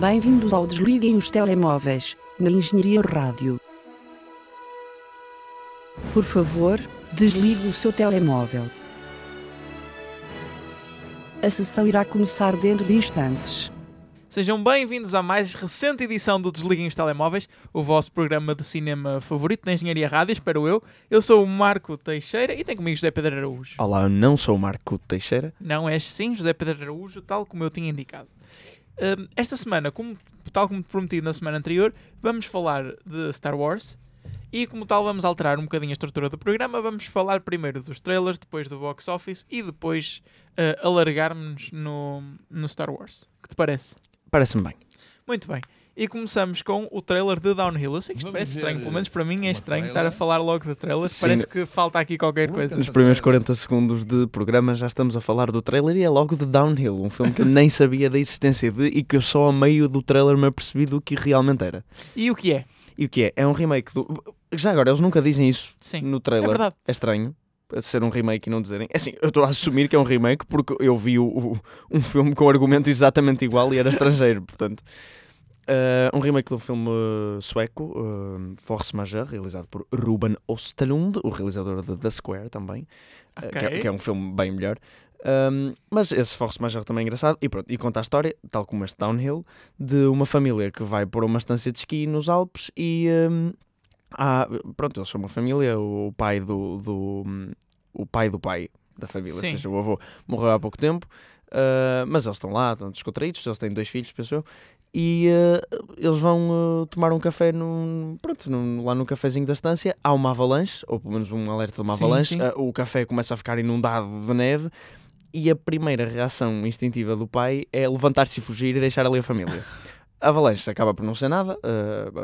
Bem-vindos ao Desliguem os Telemóveis, na Engenharia Rádio. Por favor, desligue o seu telemóvel. A sessão irá começar dentro de instantes. Sejam bem-vindos à mais recente edição do Desliguem os Telemóveis, o vosso programa de cinema favorito da Engenharia Rádio, espero eu. Eu sou o Marco Teixeira e tenho comigo José Pedro Araújo. Olá, eu não sou o Marco Teixeira. Não és sim José Pedro Araújo, tal como eu tinha indicado. Esta semana, como, tal como prometido na semana anterior, vamos falar de Star Wars. E como tal, vamos alterar um bocadinho a estrutura do programa. Vamos falar primeiro dos trailers, depois do box office e depois uh, alargarmos no, no Star Wars. que te parece? Parece-me bem. Muito bem. E começamos com o trailer de Downhill. Eu sei que isto Vamos parece ver estranho, pelo menos para mim é uma estranho trailer. estar a falar logo de trailers. Sim. Parece que falta aqui qualquer coisa. Nos primeiros 40 segundos de programa já estamos a falar do trailer e é logo de Downhill, um filme que eu nem sabia da existência de e que eu só a meio do trailer me apercebi do que realmente era. E o que é? E o que é? É um remake do. Já agora, eles nunca dizem isso Sim. no É trailer. verdade. É estranho. a Ser um remake e não dizerem. É assim, eu estou a assumir que é um remake porque eu vi o- o- um filme com argumento exatamente igual e era estrangeiro, portanto. Uh, um remake do filme uh, sueco, uh, Force Majeure, realizado por Ruben Östlund, o realizador de The Square também, uh, que, é- que é um filme bem melhor. Um, mas esse Force Majeure também é engraçado e, pronto, e conta a história, tal como este Downhill, de uma família que vai para uma estância de esqui nos Alpes e um, há, pronto, eles são uma família, o pai do, do o pai do pai da família, Sim. ou seja, o avô morreu há pouco tempo, uh, mas eles estão lá, estão descontraídos, eles têm dois filhos, penso eu, e uh, eles vão uh, tomar um café num, pronto, num- lá no cafezinho da estância. Há uma avalanche, ou pelo menos um alerta de uma Sim, avalanche. sim. Uh, o café começa a ficar inundado de neve. E a primeira reação instintiva do pai é levantar-se e fugir e deixar ali a família. A avalanche acaba por não ser nada,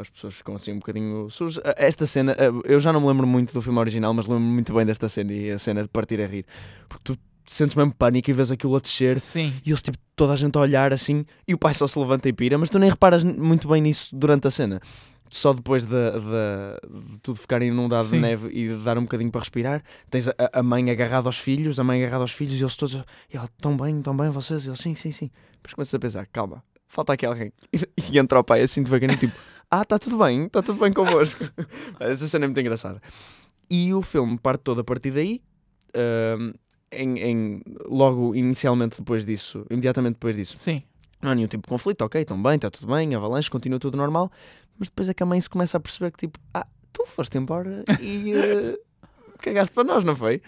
as pessoas ficam assim um bocadinho sujas. Esta cena, eu já não me lembro muito do filme original, mas lembro-me muito bem desta cena e a cena de partir a rir. Porque tu sentes mesmo pânico e vês aquilo a descer Sim. e eles, tipo, toda a gente a olhar assim, e o pai só se levanta e pira, mas tu nem reparas muito bem nisso durante a cena. Só depois de, de, de tudo ficar inundado Sim. de neve e de dar um bocadinho para respirar, tens a, a mãe agarrada aos filhos, a mãe agarrada aos filhos, e eles todos, e ela, tão bem, tão bem vocês? E eles, sim, sim, sim. Depois começas a pensar, calma, falta aqui alguém. E, entra o pai assim devagarinho, tipo, ah, está tudo bem, está tudo bem convosco. Essa cena é muito engraçada. E o filme parte todo a partir daí. ahm, em, em- logo inicialmente depois disso, imediatamente depois disso, Sim. não há nenhum tipo de conflito, ok, estão bem, está tudo bem, avalanche, continua tudo normal, mas depois é que a mãe se começa a perceber que tipo, ah, tu foste embora e eh, cagaste para nós, não foi?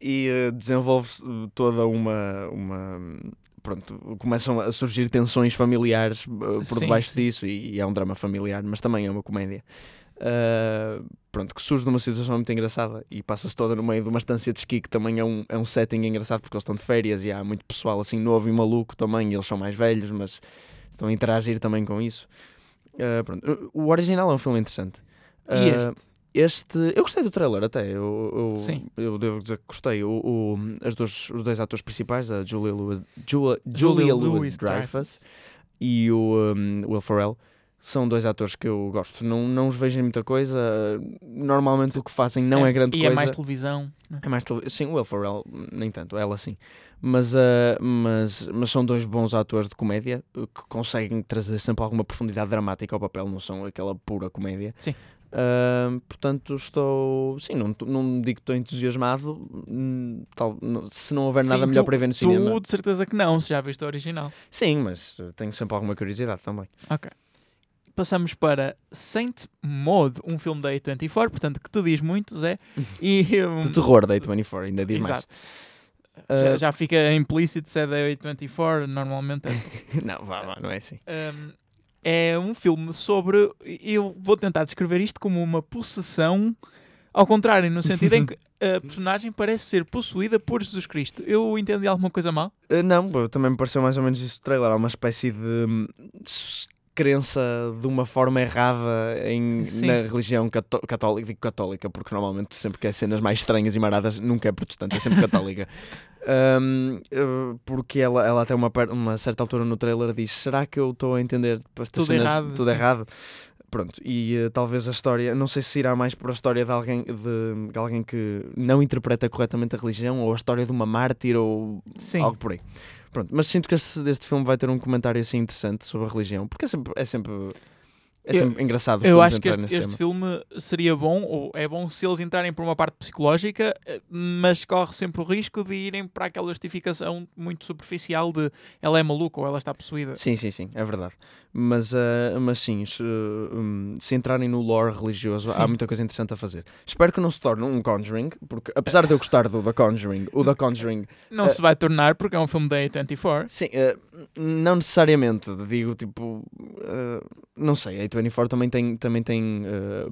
E eh, desenvolve-se eh, toda uma, uma pronto, começam a surgir tensões familiares eh, por Sim, debaixo sim. disso e, e é um drama familiar, mas também é uma comédia. Ah, pronto, que surge de uma situação muito engraçada e passa-se toda no meio de uma estância de esqui que também é um, é um setting engraçado porque eles estão de férias e há muito pessoal assim novo e maluco também, e eles são mais velhos, mas estão a interagir também com isso. Ah, pronto. O original é um filme interessante. E Ah, este? este, eu gostei do trailer até, eu, eu, Sim. eu devo dizer que gostei. O, o- as dois, os dois atores principais, a Julia Louis, Julia, Julia Louis Dreyfus e o um, Will Ferrell, são dois atores que eu gosto. Não, não os vejo em muita coisa, normalmente o que fazem não é, grande e coisa. é mais televisão. É mais tele- Sim, o Will Ferrell, nem tanto, ela sim. Mas, ah, mas, mas são dois bons atores de comédia uh, que conseguem trazer sempre alguma profundidade dramática ao papel, não são aquela pura comédia. Sim. Ah, portanto, estou. Sim, não, não digo que estou entusiasmado. hum, Tal, não- se não houver nada Sim, melhor tu- para ver no cinema. Tu de certeza que não, se já viste o original. Sim, mas uh, tenho sempre alguma curiosidade também. Ok. Passamos para Saint Maud, um filme da A24, portanto, que te diz muito, Zé. E, um, De terror da A24, ainda diz Exato. mais. Já, Ah, já fica implícito se é da A24, normalmente é. Não, vá, vá, não é assim. Um, é um filme sobre. Eu vou tentar descrever isto como uma possessão, ao contrário, no sentido em que a personagem parece ser possuída por Jesus Cristo. Eu entendi alguma coisa mal? Uh, não, também me pareceu mais ou menos isso do trailer. Há uma espécie de crença de uma forma errada em, Sim. na religião cató- católica. Digo católica porque normalmente sempre que é cenas mais estranhas e maradas nunca é protestante, é sempre católica. Hum, uh, porque ela, ela até uma, uma certa altura no trailer diz: Será que eu estou a entender estas Tudo cenas- errado, tudo sim. errado? Pronto, e eh, talvez a história, não sei se irá mais por a história de alguém, de, de alguém que não interpreta corretamente a religião ou a história de uma mártir ou Sim. algo por aí. Pronto, mas sinto que este, este filme vai ter um comentário assim interessante sobre a religião, porque é sempre, é sempre, é Eu- sempre engraçado. os Eu acho que este, este filme seria bom, ou é bom se eles entrarem por uma parte psicológica, mas corre sempre o risco de irem para aquela justificação muito superficial de ela é maluca ou ela está possuída. Sim, sim, sim, é verdade. Mas, ah, mas sim, se, hum, se entrarem no lore religioso, Sim. há muita coisa interessante a fazer. Espero que não se torne um Conjuring, porque apesar de eu gostar do The Conjuring, o The Conjuring, Não Eh, se vai tornar porque é um filme da A24. sim, ah, não necessariamente, digo tipo, não sei, a A24 também tem, também tem ah,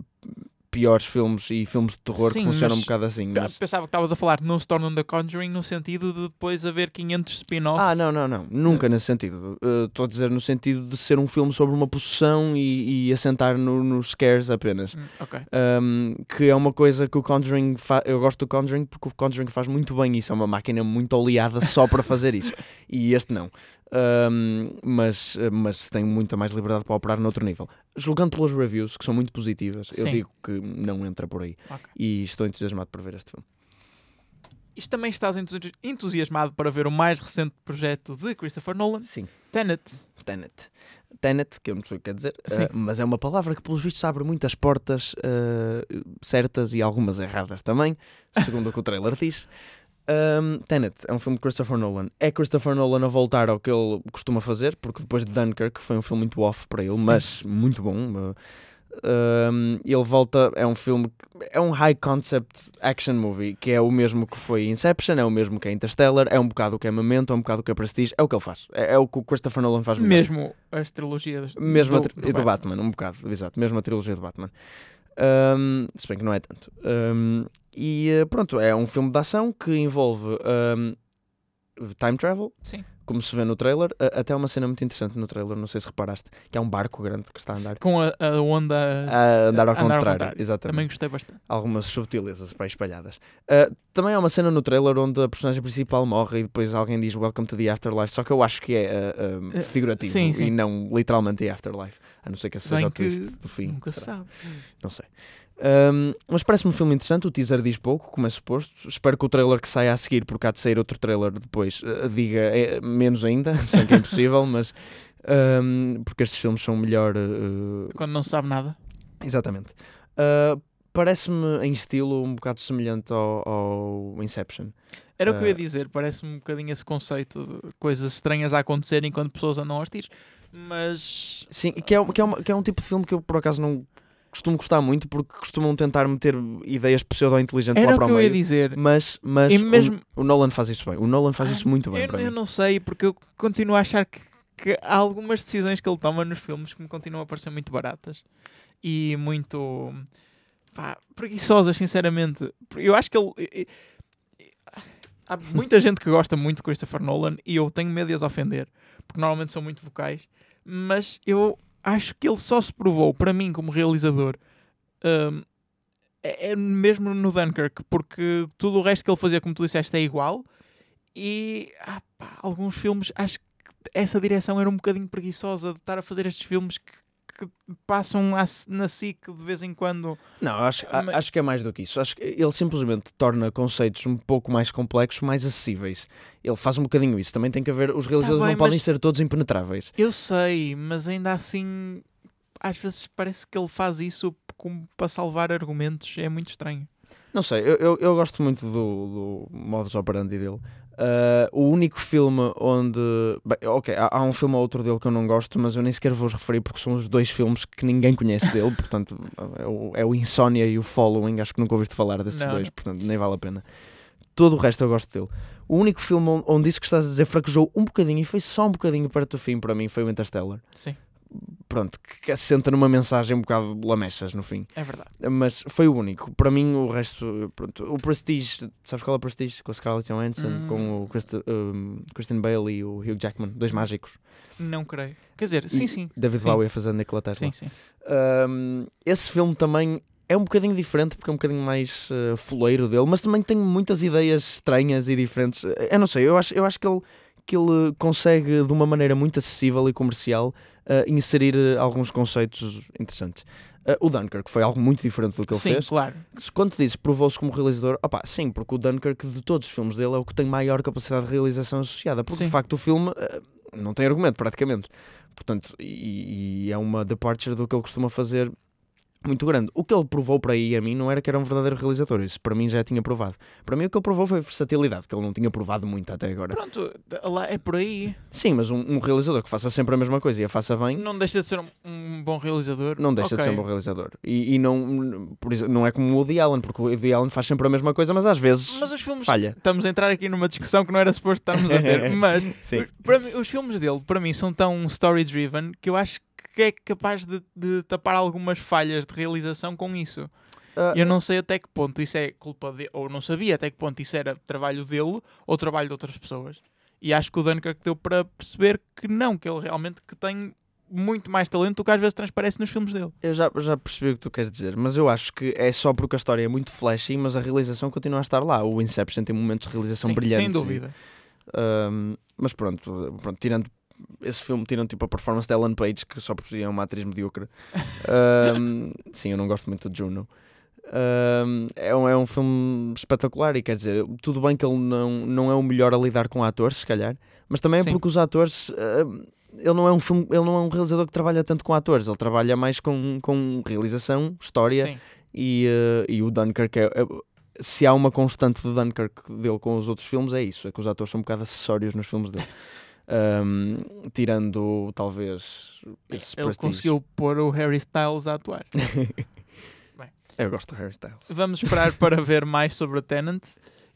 piores filmes e filmes de terror Sim, que funcionam um bocado assim. Tá, mas- Pensava que estavas a falar não se tornam The Conjuring no sentido de depois haver 500 spin-offs. Ah, não, não, não. Nunca nesse sentido. Uh, Estou a dizer no sentido de ser um filme sobre uma possessão e, e assentar no- nos scares apenas. Hum, ok. Um, que é uma coisa que o Conjuring faz. Eu gosto do Conjuring porque o Conjuring faz muito bem isso. É uma máquina muito oleada só para fazer isso. E este não. Um, mas, mas tem muita mais liberdade para operar noutro nível. Julgando pelas reviews, que são muito positivas, eu Sim. digo que não entra por aí. Ok. E estou entusiasmado por ver este filme. Isto também estás entusi- entusiasmado para ver o mais recente projeto de Christopher Nolan, Sim. Tenet. Tenet. Tenet, que eu não sei o que quer dizer, eh, mas é uma palavra que, pelos vistos, abre muitas portas eh, certas e algumas erradas também, segundo o que o trailer diz. Um, Tenet é um filme de Christopher Nolan. É Christopher Nolan a voltar ao que ele costuma fazer, porque depois de Dunkirk foi um filme muito off para ele, Sim. mas muito bom. um, ele volta, é um filme, é um high concept action movie, que é o mesmo que foi Inception, é o mesmo que é Interstellar, é um bocado o que é Memento, é um bocado o que é Prestige, é o que ele faz. É, é o que o Christopher Nolan faz melhor. Mesmo as trilogias Mesmo a do, tri- do do Batman. um bocado, exato, mesmo a trilogia do Batman. Um, se bem que não é tanto. Um, e eh, pronto, é um filme de ação que envolve um, time travel, Sim. Como se vê no trailer. Até uma cena muito interessante no trailer, não sei se reparaste, que é um barco grande que está a andar. Com a, a onda. A andar ao a andar ao contrário, contrário. exatamente. Também gostei bastante. Algumas subtilezas bem espalhadas. Uh, também há uma cena no trailer onde a personagem principal morre e depois alguém diz Welcome to the Afterlife, só que eu acho que é uh, Eh, figurativo sim, sim. e não literalmente the Afterlife, a não ser que esse seja o que twist do fim. Nunca se será? sabe. Não sei. Um, mas parece-me um filme interessante. O teaser diz pouco, como é suposto. Espero que o trailer que saia a seguir, porque há de sair outro trailer depois, uh, diga eh, menos ainda, se bem que é impossível, mas um, porque estes filmes são melhor. uh, Quando não se sabe nada. exatamente. Uh, Parece-me em estilo um bocado semelhante ao, ao Inception. Era o que eu ia Ah. dizer. Parece-me um bocadinho esse conceito de coisas estranhas a acontecerem enquanto pessoas andam aos tiros. Mas. Sim, que é, que, é uma- que é um tipo de filme que eu por acaso não costumo gostar muito, porque costumam tentar meter ideias pseudo-inteligentes lá o para o eu ia meio. dizer. Mas, mas E o- mesmo- o, Nolan faz isso bem. O Nolan faz Ah, isso muito bem Eu, eu não sei, porque eu continuo a achar que, que há algumas decisões que ele toma nos filmes que me continuam a parecer muito baratas e muito pá, preguiçosas, sinceramente. Eu acho que ele. Há muita gente que gosta muito de Christopher Nolan e eu tenho medo de as ofender, porque normalmente são muito vocais, mas eu acho que ele só se provou, para mim, como realizador, hum, é, é mesmo no Dunkirk, porque tudo o resto que ele fazia, como tu disseste, é igual. E ah, pá, alguns filmes, acho que essa direção era um bocadinho preguiçosa de estar a fazer estes filmes que, que passam à- na SIC de vez em quando. Não, acho, Mas- acho que é mais do que isso. Acho que ele simplesmente torna conceitos um pouco mais complexos, mais acessíveis. Ele faz um bocadinho isso. Também tem que haver. Os realizadores Tá bem, não podem ser todos impenetráveis. Eu sei, mas ainda assim, às vezes parece que ele faz isso como para salvar argumentos. É muito estranho. Não sei, eu, eu, eu gosto muito do, do modus operandi dele. Ah, o único filme onde. Bem, ok, há, há um filme ou outro dele que eu não gosto, mas eu nem sequer vou referir porque são os dois filmes que ninguém conhece dele. portanto, é o, é o Insomnia e o Following. Acho que nunca ouviste falar desses Não, dois, portanto, nem vale a pena. Todo o resto eu gosto dele. O único filme onde, onde isso que estás a dizer fraquejou um bocadinho e foi só um bocadinho perto do fim para mim foi o Interstellar. Sim, Pronto, que, assenta numa mensagem um bocado lamechas no fim. é verdade. Mas foi o único. Para mim, o resto. Pronto, o Prestige, sabes qual é o Prestige? Com a Scarlett Johansson, Hum. com o Christi- um, Christian Bale e o Hugh Jackman, dois mágicos. Não creio. Quer dizer, sim, E sim. David Sim. Bowie a fazer Nikola Tesla. Sim, sim. Um, esse filme também é um bocadinho diferente, porque é um bocadinho mais uh, fuleiro dele, mas também tem muitas ideias estranhas e diferentes. Eu não sei, eu acho, eu acho que ele que ele consegue de uma maneira muito acessível e comercial uh, inserir uh, alguns conceitos interessantes. Uh, o Dunkirk foi algo muito diferente do que ele Sim, fez. claro. Quando tu dizes provou-se como realizador, opá, sim, porque o Dunkirk de todos os filmes dele é o que tem maior capacidade de realização associada. Porque Sim. de facto o filme uh, não tem argumento praticamente. Portanto, e, e é uma departure do que ele costuma fazer muito grande. O que ele provou para aí a mim não era que era um verdadeiro realizador, isso para mim já tinha provado. Para mim o que ele provou foi versatilidade, que ele não tinha provado muito até agora. Pronto, lá é por aí. Sim, mas um, um realizador que faça sempre a mesma coisa e a faça bem, Não deixa de ser um, um bom realizador. não deixa de ser um bom realizador. E, e não, por isso, não é como o Woody Allen, porque o Woody Allen faz sempre a mesma coisa, mas às vezes Mas os filmes. falha. Estamos a entrar aqui numa discussão que não era suposto estarmos a ter, mas Sim. para os filmes dele, para mim, são tão story-driven que eu acho que é capaz de, de tapar algumas falhas de realização com isso. Ah, Eu não sei até que ponto isso é culpa dele, ou não sabia até que ponto isso era trabalho dele ou trabalho de outras pessoas. E acho que o Dunkirk deu para perceber que não, que ele realmente que tem muito mais talento do que às vezes transparece nos filmes dele. Eu já, já percebi o que tu queres dizer, mas eu acho que é só porque a história é muito flashy, mas a realização continua a estar lá. O Inception tem momentos de realização Sim, brilhantes. sem dúvida. Um, mas pronto, pronto, tirando esse filme, tirando tipo a performance de Ellen Page, que só por si é uma atriz medíocre. Um, sim, eu não gosto muito de Juno. Um, é, um, é um filme espetacular e quer dizer, tudo bem que ele não, não é o melhor a lidar com atores, se calhar, mas também Sim. é porque os atores. um, ele não é um filme, ele não é um realizador que trabalha tanto com atores, ele trabalha mais com, com realização, história Sim. e, eh, e o Dunkirk é, é- se há uma constante de Dunkirk dele com os outros filmes é isso, é que os atores são um bocado acessórios nos filmes dele. Um, tirando talvez esse Ele Prestige. conseguiu pôr o Harry Styles a atuar. Eu gosto do Harry Styles. Vamos esperar para ver mais sobre a Tenant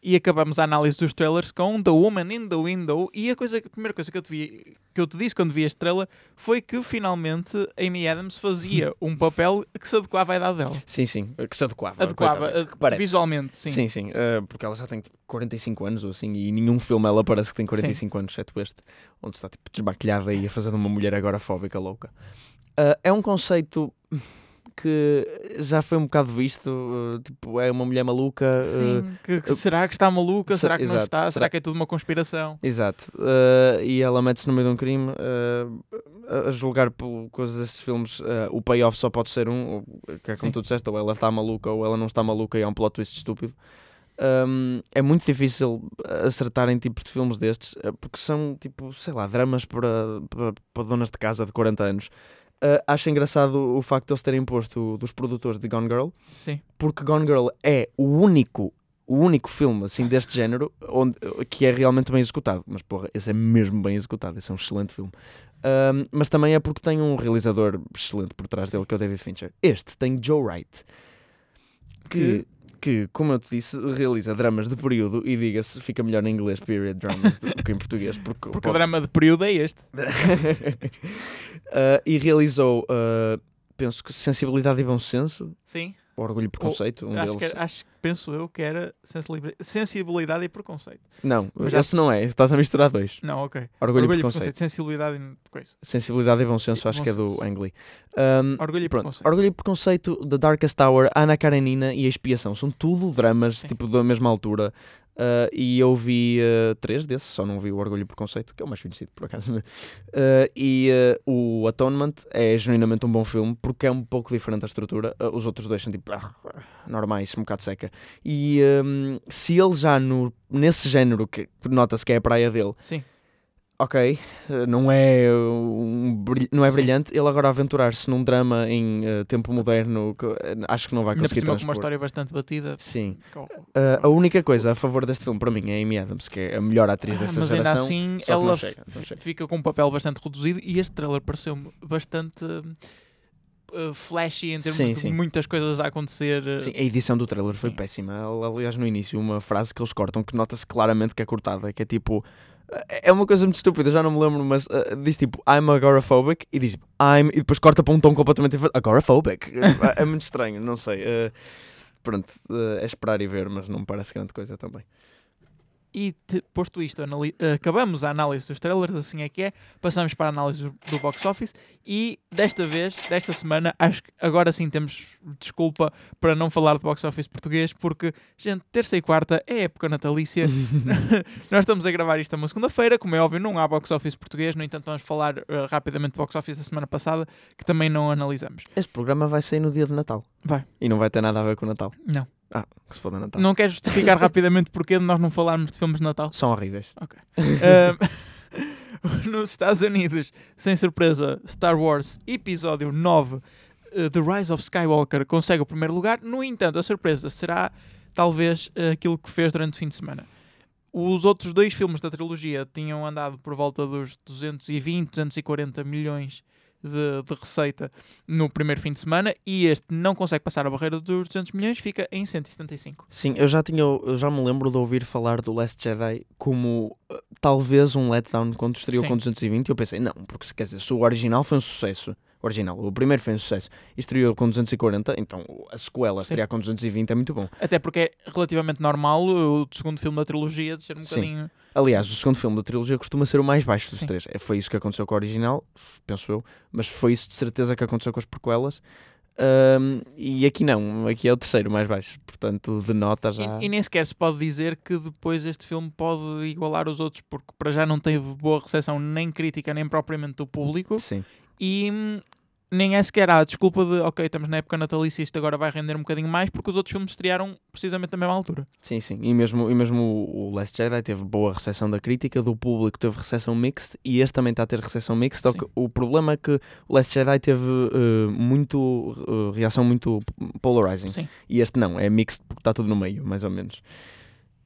e acabamos a análise dos trailers com The Woman in the Window e a, coisa, a primeira coisa que eu, te vi, que eu te disse quando vi este trailer foi que finalmente Amy Adams fazia um papel que se adequava à idade dela. Sim, sim, que se adequava. Adequava, parece. visualmente, sim. Sim, sim, eh, porque ela já tem tipo 45 anos ou assim, e nenhum filme ela parece que tem 45 anos, exceto este, onde está tipo desmaquilhada e a fazer uma mulher agorafóbica louca. Eh, é um conceito que já foi um bocado visto, eh, tipo, é uma mulher maluca. eh, Sim, que, que será que está maluca? Se- Será que não exato, está? Será, será- que é tudo uma conspiração? Exato. Eh, e ela mete-se no meio de um crime. eh, a- julgar por coisas destes filmes, o payoff só pode ser um, que é como Sim. tu disseste, ou ela está maluca ou ela não está maluca e é um plot twist estúpido. Um, é muito difícil acertar em tipos de filmes destes, porque são tipo, sei lá, dramas para, para, para donas de casa de 40 anos. Eh, acho engraçado o facto de eles terem posto dos produtores de Gone Girl, Sim. porque Gone Girl é o único o único filme assim deste género onde, que é realmente bem executado. Mas porra, esse é mesmo bem executado esse é um excelente filme. Ahm, mas também é porque tem um realizador excelente por trás dele que é o David Fincher. Este tem Joe Wright que, que como eu te disse realiza dramas de período e diga-se fica melhor em inglês period dramas do que em português porque, Porque o drama de período é este. Ah, e realizou ah, penso que Sensibilidade e Bom Senso Sim. Orgulho e Preconceito um acho, que, deles acho que penso eu que era sensibilidade, e preconceito. Não, Mas esse não é. Estás a misturar dois. Não, ok. Orgulho, Orgulho e e preconceito. sensibilidade e coisa. Sensibilidade e bom senso, E acho bom que é do senso. Ang Lee. Um, Orgulho e pronto. preconceito. Orgulho e preconceito, The Darkest Tower, Ana Karenina e a Expiação. São tudo dramas, Sim. tipo, da mesma altura. Uh, e eu vi uh, três desses, só não vi o Orgulho e Preconceito, que é o mais conhecido, por acaso. Uh, e o Atonement é genuinamente um bom filme, porque é um pouco diferente a estrutura. Os outros dois são tipo normais, um bocado seca. E um, se ele já no, nesse género, que nota-se que é a praia dele, Sim. Ok, eh, não é, um brilh- não é brilhante, ele agora aventurar-se num drama em eh, tempo moderno, que, eh, acho que não vai Ainda conseguir com uma história bastante batida. Sim. Eh, a única coisa a favor deste filme para mim é Amy Adams, que é a melhor atriz Ah, desta mas ainda geração. assim só que ela não chega, não chega. fica com um papel bastante reduzido e este trailer pareceu-me bastante uh, flashy em termos Sim, de sim. muitas coisas a acontecer. uh, Sim, a edição do trailer foi Sim. péssima. Aliás, no início, uma frase que eles cortam que nota-se claramente que é cortada, que é tipo. É uma coisa muito estúpida, já não me lembro, mas eh, diz tipo I'm agoraphobic e diz I'm e depois corta para um tom completamente diferente. Agoraphobic. é, é muito estranho, não sei. eh, pronto, eh, é esperar e ver, mas não me parece grande coisa também. E te- posto isto, acabamos a análise dos trailers, assim é que é. Passamos para a análise do, do box office. E desta vez, desta semana, acho que agora sim temos desculpa para não falar de box office português, porque, gente, terça e quarta é época natalícia. Nós estamos a gravar isto uma segunda-feira, como é óbvio, não há box office português, no entanto, vamos falar eh, rapidamente do box office da semana passada, que também não analisamos. Este programa vai sair no dia de Natal. Vai. E não vai ter nada a ver com o Natal. Não. Ah, que se foda Natal. Não quer justificar rapidamente porque de nós não falarmos de filmes de Natal? São horríveis. Ahm, nos Estados Unidos, sem surpresa, Star Wars Episódio 9 uh, The Rise of Skywalker consegue o primeiro lugar. No entanto, a surpresa será talvez uh, aquilo que fez durante o fim de semana. Os outros dois filmes da trilogia tinham andado por volta dos 220, 240 milhões de, de receita no primeiro fim de semana e este não consegue passar a barreira dos 200 milhões, fica em 175. Sim, eu já tinha, eu já me lembro de ouvir falar do Last Jedi como uh, talvez um letdown quando estreou Sim. com 220 e eu pensei, não, porque se quer dizer, se o original foi um sucesso, original, o primeiro foi um sucesso e estreou com 240, então a sequela estrear com 220 é muito bom. Até porque é relativamente normal o segundo filme da trilogia de ser um Sim. bocadinho. Aliás, o segundo filme da trilogia costuma ser o mais baixo dos Sim. três. É, Foi isso que aconteceu com o original, penso eu, mas foi isso de certeza que aconteceu com as prequelas. Ahm, e aqui não, aqui é o terceiro mais baixo, portanto, de nota já. E, e nem sequer se pode dizer que depois este filme pode igualar os outros, porque para já não teve boa recepção nem crítica, nem propriamente do público. Sim. E hum, nem é sequer a desculpa de, ok, estamos na época natalícia, isto agora vai render um bocadinho mais, porque os outros filmes estrearam precisamente na mesma altura. Sim, sim. E mesmo, e mesmo o Last Jedi teve boa recepção da crítica, do público teve recepção mixed e este também está a ter recepção mixed. Sim. que o problema é que o Last Jedi teve eh, muito eh, reação muito polarizing Sim. e este não, é mixed porque está tudo no meio, mais ou menos.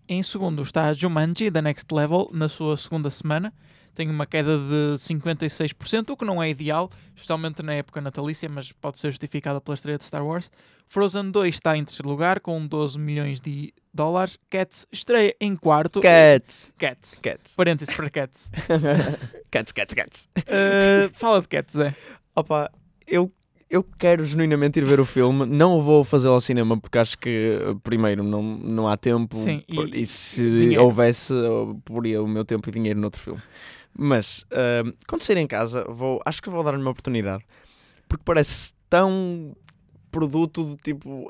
Em segundo está Jumanji, The Next Level, na sua segunda semana. Tem uma queda de 56%, o que não é ideal, especialmente na época natalícia, mas pode ser justificada pela estreia de Star Wars. Frozen 2 está em terceiro lugar, com 12 milhões de dólares. Cats estreia em quarto. Cats! Cats. Cats. Parênteses para Cats. cats, cats, cats. Uh, fala de Cats, é. Opa, eu, eu quero genuinamente ir ver o filme. Não o vou fazer ao cinema porque acho que, eh, primeiro, não, não há tempo. Sim, e- e, se dinheiro. houvesse, eu poria o meu tempo e dinheiro noutro filme. Mas, ahm, quando sair em casa, vou, acho que vou dar-lhe uma oportunidade. Porque parece tão produto de tipo.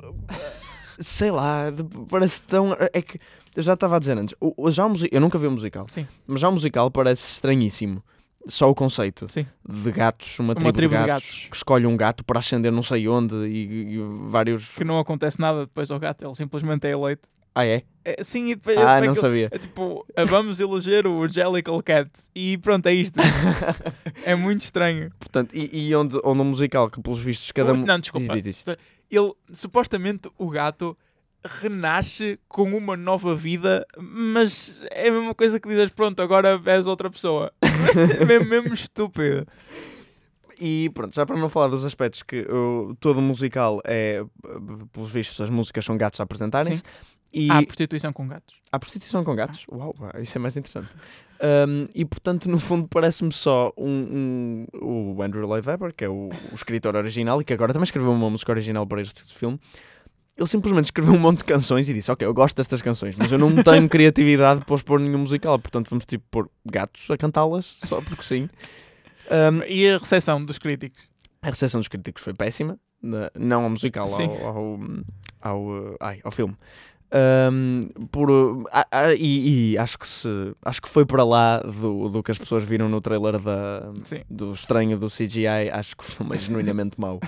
Sei lá, de- parece tão. É que eu já estava a dizer antes, o, já eu nunca vi o musical, Sim. mas já o musical parece estranhíssimo. Só o conceito Sim. de gatos, uma, Uma tribo, tribo de, de gatos, gatos. que escolhe um gato para ascender não sei onde e, e vários. Que não acontece nada depois ao gato, ele simplesmente é eleito. Ah, é? É, sim, e depois. Ah, não aquilo- sabia. É tipo, ah, vamos eleger o Jellicle Cat. E pronto, é isto. é muito estranho. Portanto, e, e onde, onde um musical que, pelos vistos, cada. Mu- não, desculpa. Diz, diz, diz. Ele, supostamente, o gato renasce com uma nova vida, mas é a mesma coisa que dizes, pronto, agora és outra pessoa. é mesmo, mesmo estúpido. E pronto, já para não falar dos aspectos que uh, todo musical é, pelos vistos, as músicas são gatos a apresentarem-se. E Há prostituição com gatos. há prostituição com gatos? Uau, uau, isso é mais interessante. Um, e portanto, no fundo, parece-me só um, um- o Andrew Lloyd Webber, que é o, o escritor original e que agora também escreveu uma música original para este filme. Ele simplesmente escreveu um monte de canções e disse: Ok, eu gosto destas canções, mas eu não tenho criatividade para os pôr nenhum musical, portanto vamos tipo pôr gatos a cantá-las, só porque sim. Um, E a recepção dos críticos? a recepção dos críticos foi péssima, não ao musical, ao, ao, ao, ai, ao filme. Um, por, ah, ah, e, e acho que se acho que foi para lá do, do que as pessoas viram no trailer da, Sim. do estranho do CGI, acho que é genuinamente mau.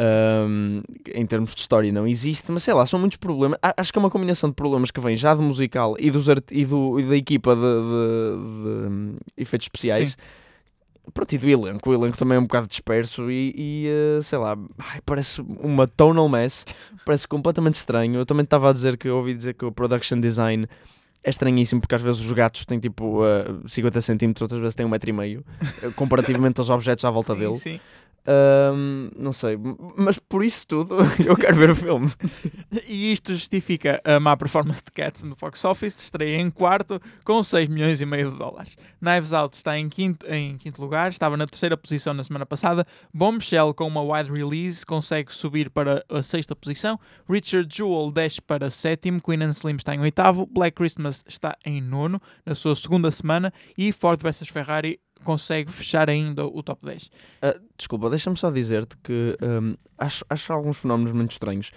Um, em termos de história não existe, mas sei lá, são muitos problemas. A- Acho que é uma combinação de problemas que vem já do musical e, dos e, do, e da equipa de, de- de, hum, efeitos especiais. Sim. Pronto, e do elenco. O elenco também é um bocado disperso e, e, eh, sei lá, ai, parece uma tonal mess, parece completamente estranho. Eu também estava a dizer que ouvi dizer que o production design é estranhíssimo porque às vezes os gatos têm tipo uh, 50 centímetros, outras vezes têm um metro e meio, eh, comparativamente aos objetos à volta sim, dele. sim. Ahm, não sei, mas por isso tudo eu quero ver o filme. E isto justifica a má performance de Cats no box office, estreia em quarto com 6 milhões e meio de dólares. Knives Out está em quinto, em quinto lugar, estava na terceira posição na semana passada. Bombshell, com uma wide release, consegue subir para a sexta posição. Richard Jewell desce para sétimo. Queen and Slim está em oitavo. Black Christmas está em nono, na sua segunda semana. E Ford vs Ferrari consegue fechar ainda o top 10. Ah, desculpa, deixa-me só dizer-te que ahm, acho, acho alguns fenómenos muito estranhos.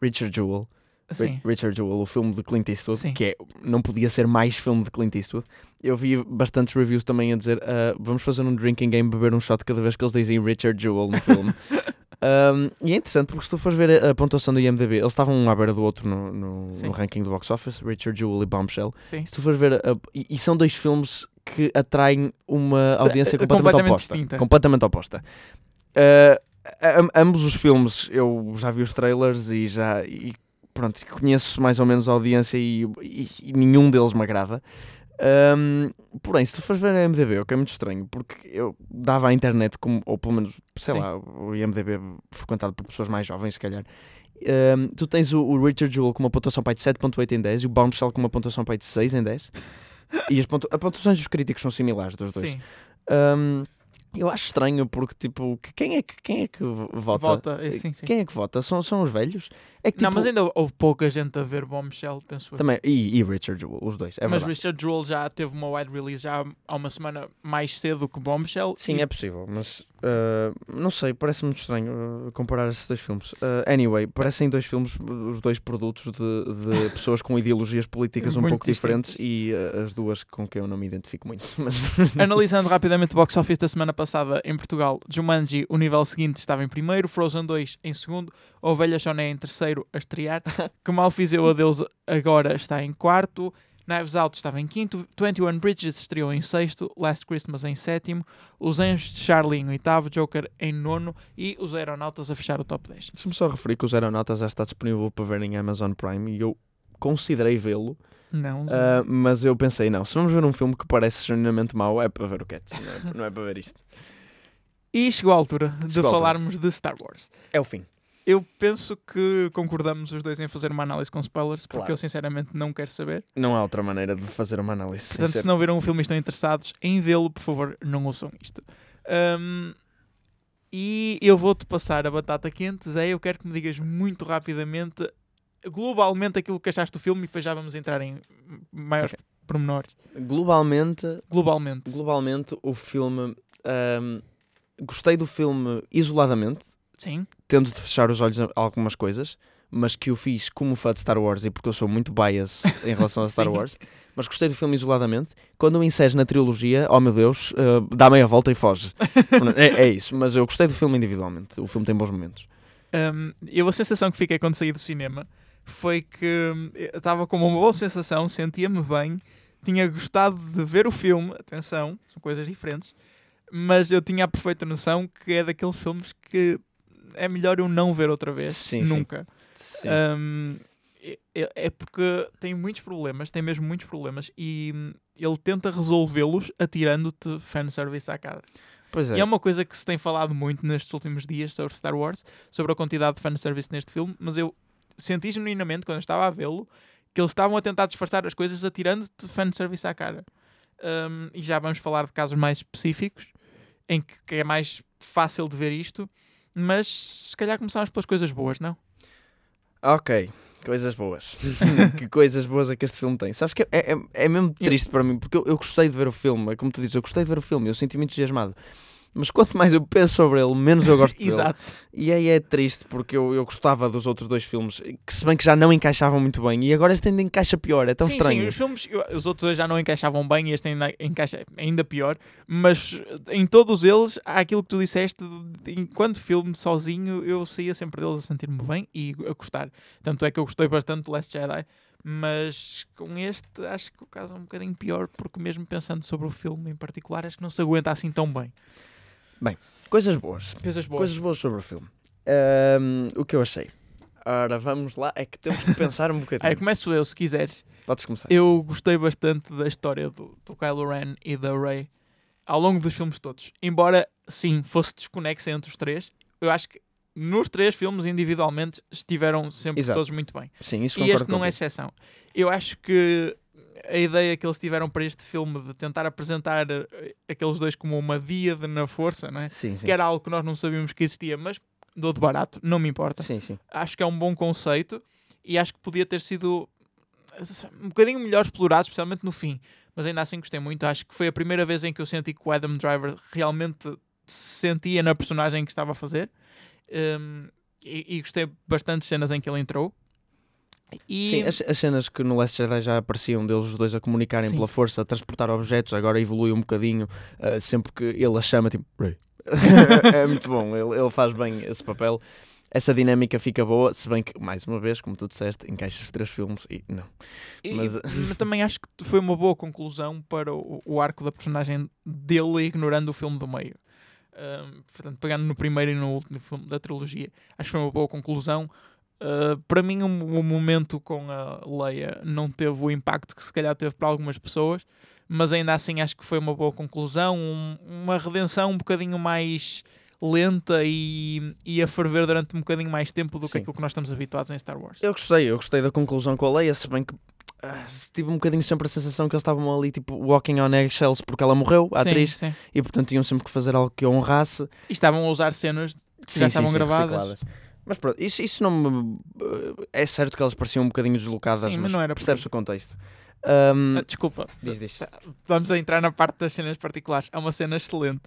Richard Jewell, Sim. Richard Jewell, o filme de Clint Eastwood, Sim. que é, não podia ser mais filme de Clint Eastwood. Eu vi bastantes reviews também a dizer ah, vamos fazer um drinking game, beber um shot cada vez que eles dizem Richard Jewell no filme. Um, e é interessante porque se tu fores ver a, a pontuação do IMDB, eles estavam um à beira do outro no, no, no ranking do box office, Richard Jewell e Bombshell. Sim. Se tu fores ver, a- e, e são dois filmes que atraem uma audiência eh, completamente, completamente oposta. distinta. Completamente oposta. Uh, am- ambos os filmes eu já vi os trailers e já e pronto, conheço mais ou menos a audiência e, e- e nenhum deles me agrada. Um, porém, se tu fores ver a MDB, o que é muito estranho, porque eu dava à internet, como, ou pelo menos, sei Sim. lá, o IMDB frequentado por pessoas mais jovens, se calhar. Um, tu tens o, o Richard Jewell com uma pontuação pai de 7.8 em 10 e o Bombshell com uma pontuação pai de 6 em 10. e as pontu as pontuações dos críticos são similares dos dois. Sim. Um, eu acho estranho porque, tipo, que- quem é que, quem é que v- vota? Volta. eh, Sim, sim. Quem é que vota? São, são os velhos? É que, Não, tipo, mas ainda houve pouca gente a ver Bombshell, penso também, e, e Richard Jewell, os dois, é mas verdade. Richard Jewell já teve uma wide release já há uma semana mais cedo que Bombshell. Sim, e- é possível, mas uh, não sei, parece muito estranho uh, comparar esses dois filmes. Uh, anyway, parecem dois filmes, os dois produtos de, de pessoas com ideologias políticas um Muito pouco diferentes distintas. e uh, as duas com quem eu não me identifico muito. Mas Analisando rapidamente o box office da semana passada em Portugal, Jumanji, o nível seguinte, estava em primeiro, Frozen 2 em segundo, Ovelha Choné em terceiro a estrear, Que Mal Fiz Eu a Deus agora está em quarto, Knives Out estava em quinto, 21 Bridges estreou em sexto, Last Christmas em sétimo, Os Anjos de Charlie em oitavo, Joker em nono e os Aeronautas a fechar o top 10. deixa-me só referir que os Aeronautas já está disponível para ver em Amazon Prime e eu considerei vê-lo, Não, uh, mas eu pensei, não, se vamos ver um filme que parece genuinamente mau, é para ver o Cats, não é, não é para ver isto. E chegou a altura de Chegou a altura. falarmos de Star Wars. É o fim. Eu penso que concordamos os dois em fazer uma análise com spoilers, porque Claro. eu sinceramente não quero saber. Não há outra maneira de fazer uma análise. Portanto, se não viram o filme e estão interessados em vê-lo, por favor, não ouçam isto. Ahm, e eu vou-te passar a batata quente, Zé. Eu quero que me digas muito rapidamente, globalmente, aquilo que achaste do filme e depois já vamos entrar em maiores Ok. pormenores. Globalmente, Globalmente. globalmente o filme ahm, gostei do filme isoladamente Sim. tendo de fechar os olhos a algumas coisas mas que eu fiz como fã de Star Wars e porque eu sou muito bias em relação a Star. Wars mas gostei do filme isoladamente quando o inseres na trilogia oh meu Deus ah, dá meia volta e foge é, é isso mas eu gostei do filme individualmente o filme tem bons momentos Um, eu a sensação que fiquei quando saí do cinema foi que eu estava com uma boa sensação, sentia-me bem, tinha gostado de ver o filme, atenção, são coisas diferentes, mas eu tinha a perfeita noção que é daqueles filmes que é melhor eu não ver outra vez, Sim, nunca. Sim. Um, é- é é porque tem muitos problemas, tem mesmo muitos problemas, e hum, ele tenta resolvê-los atirando-te fanservice à cara. pois é E é uma coisa que se tem falado muito nestes últimos dias sobre Star Wars, sobre a quantidade de fanservice neste filme, mas eu senti genuinamente, quando estava a vê-lo, que eles estavam a tentar disfarçar as coisas atirando-te fanservice à cara. Um, e já vamos falar de casos mais específicos, em que, que é mais fácil de ver isto, mas se calhar começámos pelas coisas boas, não? Ok, coisas boas. que coisas boas é que este filme tem. Sabes que é, é, é mesmo triste para mim, porque eu, eu gostei de ver o filme. É como tu dizes, eu gostei de ver o filme, eu senti-me entusiasmado. Mas quanto mais eu penso sobre ele, menos eu gosto dele. Exato. E aí é triste, porque eu, eu gostava dos outros dois filmes, que se bem que já não encaixavam muito bem, e agora este ainda encaixa pior, é tão sim, estranho. sim, os filmes, os outros dois já não encaixavam bem e este ainda encaixa ainda pior, mas em todos eles há aquilo que tu disseste, enquanto filme sozinho, eu saía sempre deles a sentir-me bem e a gostar. Tanto é que eu gostei bastante do Last Jedi, mas com este acho que o caso é um bocadinho pior, porque mesmo pensando sobre o filme em particular, acho que não se aguenta assim tão bem. Coisas boas. Coisas boas. Coisas boas sobre o filme. Ahm, o que eu achei. Ora, vamos lá, é que temos que pensar um bocadinho. Aí começo eu, se quiseres. Podes começar. Eu gostei bastante da história do, do Kylo Ren e da Rey ao longo dos filmes todos. Embora, sim, fosse desconexo entre os três, eu acho que nos três filmes, individualmente, estiveram sempre Exato. todos muito bem. Sim, isso E este não é exceção. Eu acho que a ideia que eles tiveram para este filme de tentar apresentar eh, aqueles dois como uma díade na força, não é? Sim, sim. que era algo que nós não sabíamos que existia, mas dou de barato, não me importa. Sim. Acho que é um bom conceito e acho que podia ter sido um bocadinho melhor explorado, especialmente no fim. Mas ainda assim gostei muito. Acho que foi a primeira vez em que eu senti que o Adam Driver realmente se sentia na personagem que estava a fazer. Um, e, e gostei bastante de cenas em que ele entrou. E Sim, as, as cenas que no Last Jedi já apareciam deles os dois a comunicarem Sim. pela força, a transportar objetos, agora evolui um bocadinho, ah, sempre que ele a chama, tipo, Ray. é muito bom, ele, ele faz bem esse papel. Essa dinâmica fica boa, se bem que, mais uma vez, como tu disseste, encaixa os três filmes e não. Mas- mas também acho que foi uma boa conclusão para o, o arco da personagem dele, ignorando o filme do meio. Ahm, portanto, pegando no primeiro e no último filme da trilogia, acho que foi uma boa conclusão. Ah, para mim, o um, momento com a Leia não teve o impacto que se calhar teve para algumas pessoas, mas ainda assim acho que foi uma boa conclusão, um- uma redenção um bocadinho mais lenta e, e a ferver durante um bocadinho mais tempo do que Sim. aquilo que nós estamos habituados em Star Wars. Eu gostei, eu gostei da conclusão com a Leia, se bem que ah, tive um bocadinho sempre a sensação que eles estavam ali, tipo, walking on eggshells porque ela morreu, a Sim, atriz, sim. e portanto tinham sempre que fazer algo que honrasse. E estavam a usar cenas que já estavam gravadas. recicladas. Mas pronto, isso, isso não me. É certo que elas pareciam um bocadinho deslocadas, Sim, mas mas, não era percebes aí. o contexto. Ahm, Ah, desculpa, diz, diz. vamos a entrar na parte das cenas particulares. Há uma cena excelente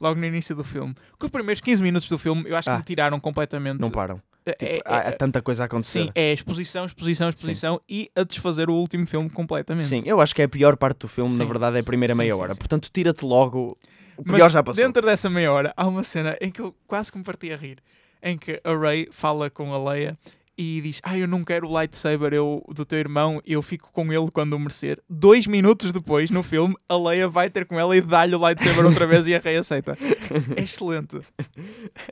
logo no início do filme. Que os primeiros 15 minutos do filme eu acho que Ah. me tiraram completamente. Não param. É- Tipo, é- há, há é- tanta coisa a acontecer. sim, é exposição, exposição, exposição e a desfazer o último filme completamente. Sim, eu acho que é a pior parte do filme, na Sim, verdade, é a primeira sim, meia sim, hora. sim. Portanto, tira-te logo. O Mas pior já passou. Dentro dessa meia hora há uma cena em que eu quase que me parti a rir. Em que a Rey fala com a Leia e diz: Ah, eu não quero o lightsaber eu, do teu irmão, eu fico com ele quando o merecer. Dois minutos depois, no filme, a Leia vai ter com ela e dá-lhe o lightsaber outra vez e a Rey aceita. É excelente.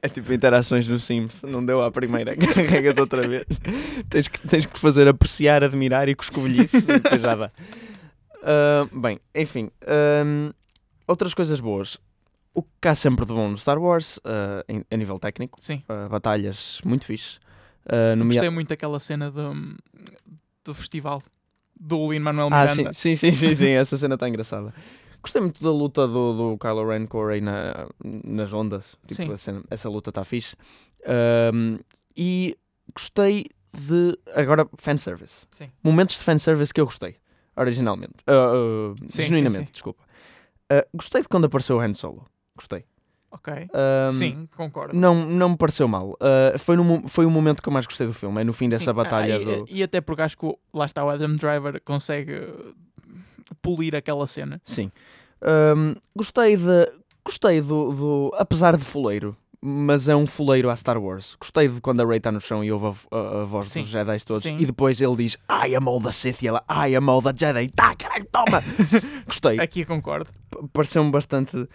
É tipo interações no Sims. Não deu à primeira, carregas outra vez. tens, que, tens que fazer apreciar, admirar e coscovilhice depois já dá. Ah, bem, enfim. ahm, outras coisas boas. O que há sempre de bom no Star Wars, ah, em- a nível técnico, Sim. ah, batalhas muito fixe. Ah, nomea- Gostei muito daquela cena do, do festival do Lin-Manuel Ah, Miranda. sim, sim, sim, sim, sim, essa cena está engraçada. Gostei muito da luta do, do Kylo Ren com a Rey na, nas ondas. Tipo, Sim. a cena- essa luta está fixe. Ahm, e gostei de. Agora, fanservice. Sim. Momentos de fanservice que eu gostei, originalmente. Ah, ah, Sim, genuinamente, sim, desculpa. Ah, gostei de quando apareceu o Han Solo. Gostei. Ok. Ahm, sim, concordo. Não, não me pareceu mal. Ah, foi, no, foi o momento que eu mais gostei do filme. É no fim dessa Sim, batalha ah, e, do. e até porque acho que lá está o Adam Driver consegue uh, polir aquela cena. Sim. Ahm, gostei de. Gostei do, do. Apesar de fuleiro, mas é um fuleiro à Star Wars. Gostei de quando a Rey está no chão e ouve a, a- a voz Sim. dos Jedi todos. Sim. E depois ele diz I am all the Sith e ela I am all the Jedi. Tá, caralho, toma! Gostei. Aqui concordo. Pareceu-me bastante.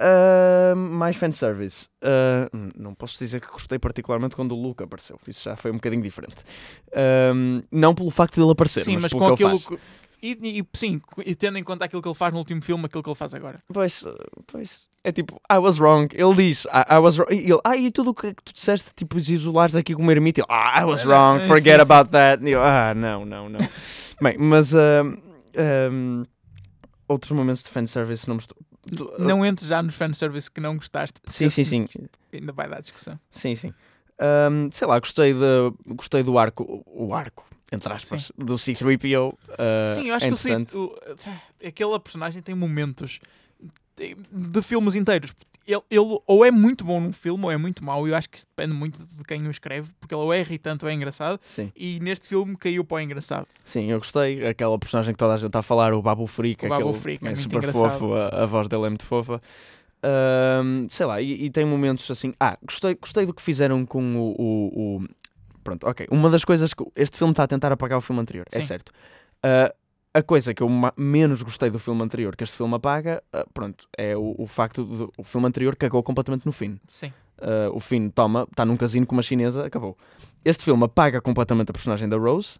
Ah, mais fanservice. Ah, n- não posso dizer que gostei particularmente quando o Luke apareceu. Isso já foi um bocadinho diferente. Ahm, não pelo facto de ele aparecer, sim, mas, mas com aquilo que. E, e- sim, e tendo em conta aquilo que ele faz no último filme, aquilo que ele faz agora. Pois, pois, é tipo, I was wrong. Ele diz, I, I was wrong. E ele, ah, e tudo o que tu disseste, tipo, os isolares aqui com uma ermita. Ele, ah, I was wrong, sim, forget sim. about that. E eu, ah, não, não, não. Bem, mas ahm, ahm, outros momentos de fanservice não me estou. Não entres já nos fanservice que não gostaste. porque Sim, sim, sim. Ainda vai dar discussão. Sim, sim. Ahm, sei lá, gostei, de, gostei do arco, o arco, entre aspas, do C3PO. ah, sim, eu acho é que o interessante. o- aquela personagem tem momentos de, filmes inteiros. Ele, ele ou é muito bom num filme ou é muito mau. E eu acho que isso depende muito de quem o escreve, porque ele ou é irritante ou é engraçado. Sim, E neste filme caiu para o engraçado. sim, eu gostei. Aquela personagem que toda a gente está a falar, o Babu Freak, O Babu é é super engraçado. fofo, a, a voz dele é muito fofa. Sei lá, e, e tem momentos assim. Ah, gostei, gostei do que fizeram com o, o- o- Pronto, ok. Uma das coisas que este filme está a tentar apagar o filme anterior, é Sim. certo. Ah, a coisa que eu menos gostei do filme anterior que este filme apaga, ah, pronto, é o, o facto do o filme anterior cagou completamente no fim. Sim. Uh, o Finn toma, está num casino com uma chinesa, acabou. Este filme apaga completamente a personagem da Rose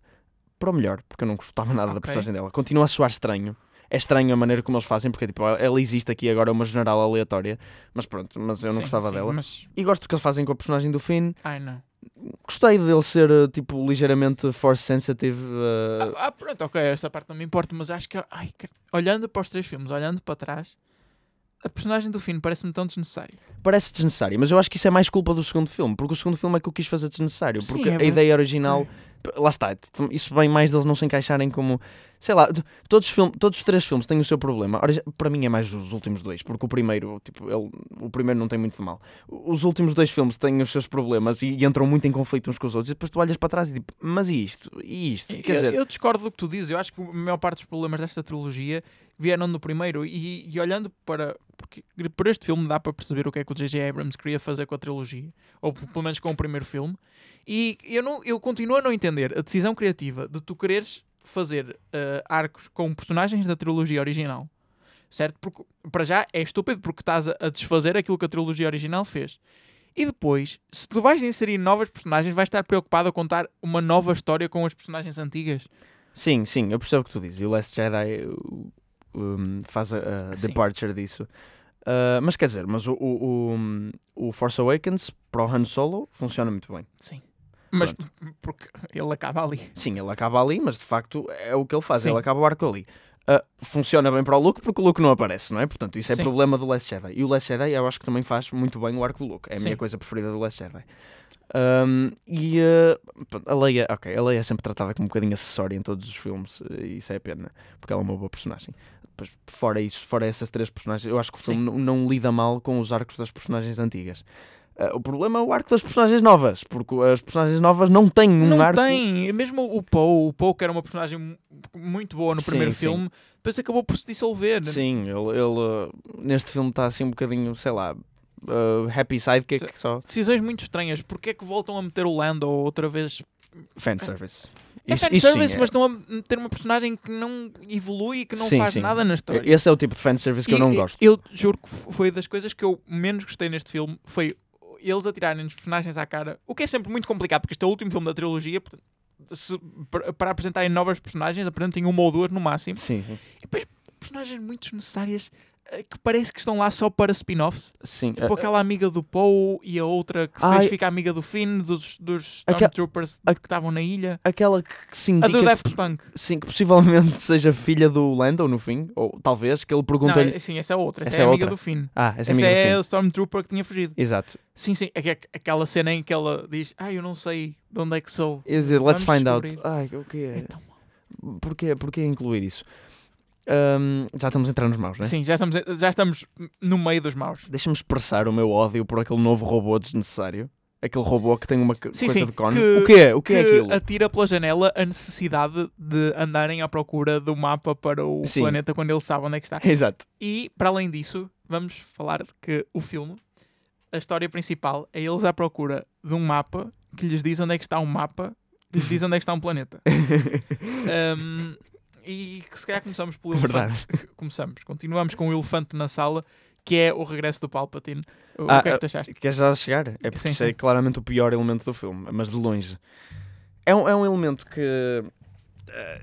para o melhor, porque eu não gostava nada da Ok. personagem dela. Continua a soar estranho. é estranho a maneira como eles fazem, porque tipo, ela existe aqui agora, é uma general aleatória, mas pronto, mas eu não Sim, gostava sim, dela. Mas... E gosto do que eles fazem com a personagem do Finn. Ai, não. Gostei dele ser, eh, tipo, ligeiramente force sensitive. eh, Ah, ah, pronto, ok, esta parte não me importa, mas acho que, ai, olhando para os três filmes, olhando para trás, a personagem do Finn parece-me tão desnecessária. parece desnecessário, mas eu acho que isso é mais culpa do segundo filme, porque o segundo filme é que eu quis fazer desnecessário, Sim, porque é a ideia original, p- lá está, isso vem mais deles não se encaixarem como, sei lá, todos os, filmes, todos os três filmes têm o seu problema, Ora, para mim é mais os últimos dois, porque o primeiro, tipo, ele, o primeiro não tem muito de mal, os últimos dois filmes têm os seus problemas e, e entram muito em conflito uns com os outros, e depois tu olhas para trás e tipo, mas e isto? E isto? Quer eu, dizer, eu discordo do que tu dizes, eu acho que a maior parte dos problemas desta trilogia vieram no primeiro e, e olhando para. Porque por este filme dá para perceber o que é que o J.J. Abrams queria fazer com a trilogia, ou pelo menos com o primeiro filme, e eu, não, eu continuo a não entender a decisão criativa de tu quereres fazer eh, arcos com personagens da trilogia original, certo? Porque para já é estúpido porque estás a, desfazer aquilo que a trilogia original fez. E depois, se tu vais inserir novas personagens, vais estar preocupado a contar uma nova história com as personagens antigas. Sim, sim, eu percebo o que tu dizes. E o Last Jedi uh, um, faz a, a departure disso. Uh, mas quer dizer, mas o, o, o, o Force Awakens para o Han Solo funciona muito bem. Sim. Mas porque ele acaba ali. Sim, ele acaba ali, mas de facto é o que ele faz, Sim. ele acaba o arco ali. Uh, funciona bem para o Luke porque o Luke não aparece, não é? Portanto, isso é Sim. problema do Last Jedi. E o Last Jedi eu acho que também faz muito bem o arco do Luke. É a minha Sim. coisa preferida do Last Jedi. Um, e uh, a Leia, ok, a Leia é sempre tratada como um bocadinho acessória em todos os filmes, e isso é pena, porque ela é uma boa personagem. Depois, fora isso, fora essas três personagens, eu acho que o filme não, não lida mal com os arcos das personagens antigas. Uh, o problema é o arco das personagens novas, porque as personagens novas não têm um não arco. tem. Mesmo o Poe, o Poe que era uma personagem mu- muito boa no Sim, primeiro sim. filme, depois acabou por se dissolver. Sim, ele, ele, uh, neste filme está assim um bocadinho, sei lá, uh, happy sidekick só. Decisões muito estranhas. Porquê é que voltam a meter o Lando outra vez? Fanservice. É Isso- isso fanservice, sim, é- mas estão a meter uma personagem que não evolui e que não Sim, faz sim. nada na história. Esse é o tipo de fanservice que eu não gosto. Eu juro que foi das coisas que eu menos gostei neste filme. Foi eles atirarem os personagens à cara. O que é sempre muito complicado, porque este é o último filme da trilogia. portanto, se- para, para apresentarem novas personagens, apresentem uma ou duas no máximo. Sim, sim. E depois personagens muito desnecessárias eh, que parece que estão lá só para spin-offs. sim. Tipo uh, aquela amiga do Poe e a outra que Ai. fez ficar amiga do Finn, dos, dos Stormtroopers que estavam na ilha. aquela que que se A indica do que- Daft Punk. sim, que possivelmente seja filha do Lando no fim, ou talvez, que ele Não, pergunta-lhe. é- sim, essa é outra. Essa, Essa é é a amiga outra. do Finn. Ah, essa é Essa amiga é a Stormtrooper que tinha fugido. Exato. Sim, sim. É que é aquela cena em que ela diz: Ah, eu não sei de onde é que sou. Let's Vamos find out. descobrir. Ai, o que É é? tão mau. Porquê, porquê incluir isso? Ahm, já estamos a entrar nos maus, não é? Sim, já estamos, já estamos no meio dos maus. Deixa-me expressar o meu ódio por aquele novo robô desnecessário. Aquele robô que tem uma Sim, coisa sim, de cone. que- o que é? O que, é aquilo? atira pela janela a necessidade de andarem à procura do mapa para o Sim. planeta quando ele sabe onde é que está. Exato. E, para além disso, vamos falar de que o filme, a história principal, é eles à procura de um mapa que lhes diz onde é que está um mapa, que lhes diz onde é que está um planeta. Um, e que se calhar começamos pelo elefante. Verdade. Começamos, continuamos com o elefante na sala, que é o regresso do Palpatine. O, Ah, que é ah, que tu achaste? Queres já chegar? É porque Sim, isso é sim. claramente o pior elemento do filme, mas de longe. É um, é um elemento que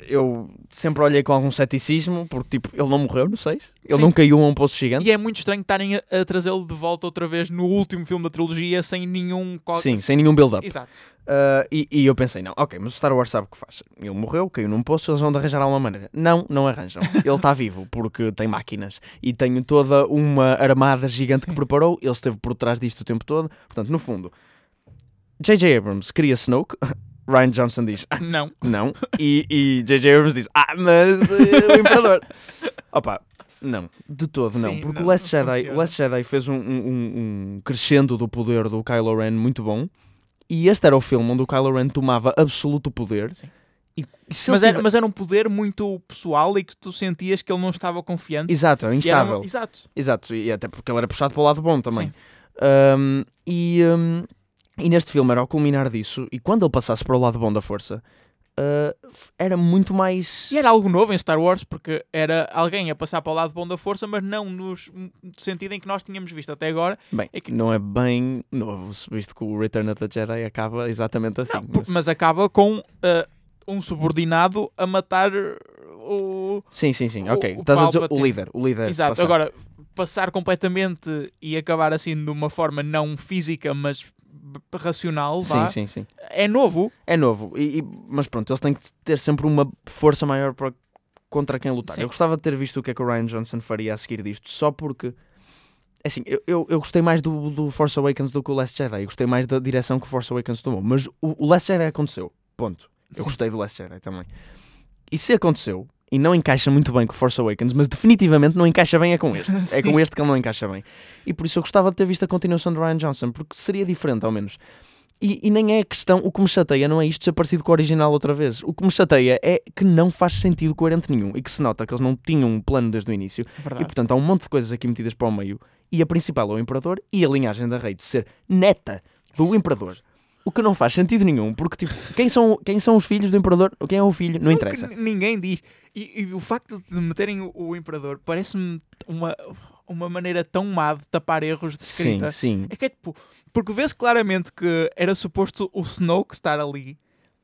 eu sempre olhei com algum ceticismo, porque tipo, ele não morreu no 6, ele Sim. não caiu a um poço gigante. E é muito estranho estarem a, a trazê-lo de volta outra vez no último filme da trilogia sem nenhum... Sim, sem nenhum build-up. Exato. Uh, e, e eu pensei, não, ok, mas o Star Wars sabe o que faz. Ele morreu, caiu num poço, eles vão de arranjar alguma maneira. Não, não arranjam. Ele está vivo, porque tem máquinas e tem toda uma armada gigante que Sim. preparou. Ele esteve por trás disto o tempo todo. Portanto, no fundo, J.J. Abrams cria Snoke. Ryan Johnson diz, "Ah, Não. não. E e J.J. Abrams diz, ah, mas eh, o Imperador. Opa, não, de todo não. Sim, Porque não, o Last Jedi, o. Last Jedi fez um, um, um- um crescendo do poder do Kylo Ren muito bom. E este era o filme onde o Kylo Ren tomava absoluto poder. Sim. E, Mas era, mas era um poder muito pessoal e que tu sentias que ele não estava confiante. Exato, é era instável. Exato. Exato, e até porque ele era puxado para o lado bom também. Sim. Um, e, um, e neste filme era ao culminar disso, e quando ele passasse para o lado bom da força, uh, era muito mais. E era algo novo em Star Wars, porque era alguém a passar para o lado bom da força, mas não nos, no sentido em que nós tínhamos visto até agora. Bem, É que- não é bem novo, visto que o Return of the Jedi acaba exatamente assim. Não, mas- mas... acaba com uh, um subordinado a matar o. Sim, sim, sim. O- Ok. o Estás a dizer o líder. O líder. Exato. passar. Agora, passar completamente e acabar assim de uma forma não física, mas racional, vá, Sim, sim, sim. é novo. É novo. E, e- mas pronto, eles têm que ter sempre uma força maior para, contra quem lutar. Sim. Eu gostava de ter visto o que é que o Ryan Johnson faria a seguir disto, só porque. Assim, eu, eu, eu gostei mais do, do Force Awakens do que o Last Jedi. Eu gostei mais da direção que o Force Awakens tomou. Mas o, o Last Jedi aconteceu. Ponto. Eu Sim. gostei do Last Jedi também. E se aconteceu, e não encaixa muito bem com Force Awakens, mas definitivamente não encaixa bem é com este. é com este que ele não encaixa bem. E por isso eu gostava de ter visto a continuação de Ryan Johnson, porque seria diferente ao menos. E, e nem é a questão, o que me chateia não é isto ser parecido com o original outra vez. O que me chateia é que não faz sentido coerente nenhum e que se nota que eles não tinham um plano desde o início e Verdade. portanto há um monte de coisas aqui metidas para o meio e a principal é o Imperador e a linhagem da Rei de ser neta do Imperador. O que não faz sentido nenhum, porque tipo, quem são, quem são os filhos do Imperador? Quem é o filho? Não Nunca interessa. Ninguém diz. E, e o facto de meterem o, o Imperador parece-me uma, uma maneira tão má de tapar erros de Sim, escrita. sim. É que é tipo, porque vê-se claramente que era suposto o Snoke estar ali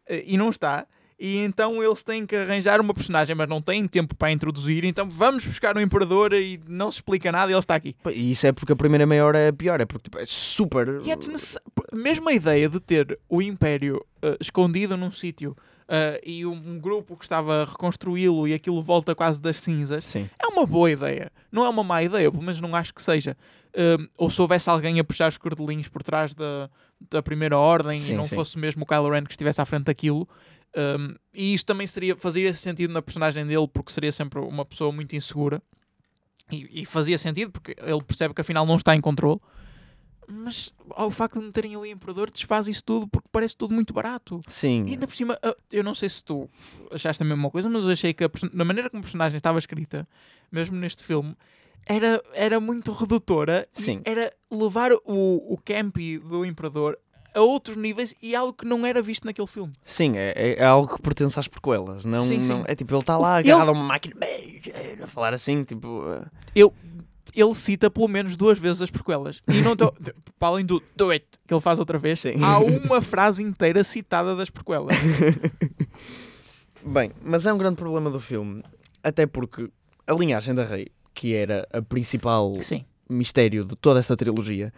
eh, e não está. E então eles têm que arranjar uma personagem, mas não têm tempo para introduzir. Então vamos buscar o Imperador e não se explica nada e ele está aqui. E isso é porque a primeira meia hora é pior, é porque tipo, é super. E é desnecessário. Mesmo a ideia de ter o Império eh, escondido num sítio eh, e um, um grupo que estava a reconstruí-lo e aquilo volta quase das cinzas Sim. é uma boa ideia. Não é uma má ideia, pelo menos não acho que seja. Um, ou se houvesse alguém a puxar os cordelinhos por trás da, da primeira ordem Sim, e não sim. fosse mesmo o Kylo Ren que estivesse à frente daquilo. Um, e isto também seria, fazia sentido na personagem dele, porque seria sempre uma pessoa muito insegura. E, e fazia sentido, porque ele percebe que afinal não está em controle. Mas ao facto de meterem ali o Imperador, desfaz isso tudo, porque parece tudo muito barato. Sim. E ainda por cima, ah, eu não sei se tu achaste a mesma coisa, mas eu achei que a, na maneira como a personagem estava escrita, mesmo neste filme, era, era muito redutora. Sim. Era levar o, o campy do Imperador a outros níveis e algo que não era visto naquele filme. Sim, é, é- é algo que pertence às prequelas. Não, Sim, não- sim. É tipo, ele está lá Ele- agarrado a uma máquina a falar assim, tipo. eh, Eu, ele cita pelo menos duas vezes as prequelas. E não estou. para além do do it que ele faz outra vez, Sim. há uma frase inteira citada das prequelas. Bem, mas é um grande problema do filme, até porque a linhagem da Rei, que era a principal Sim. mistério de toda esta trilogia,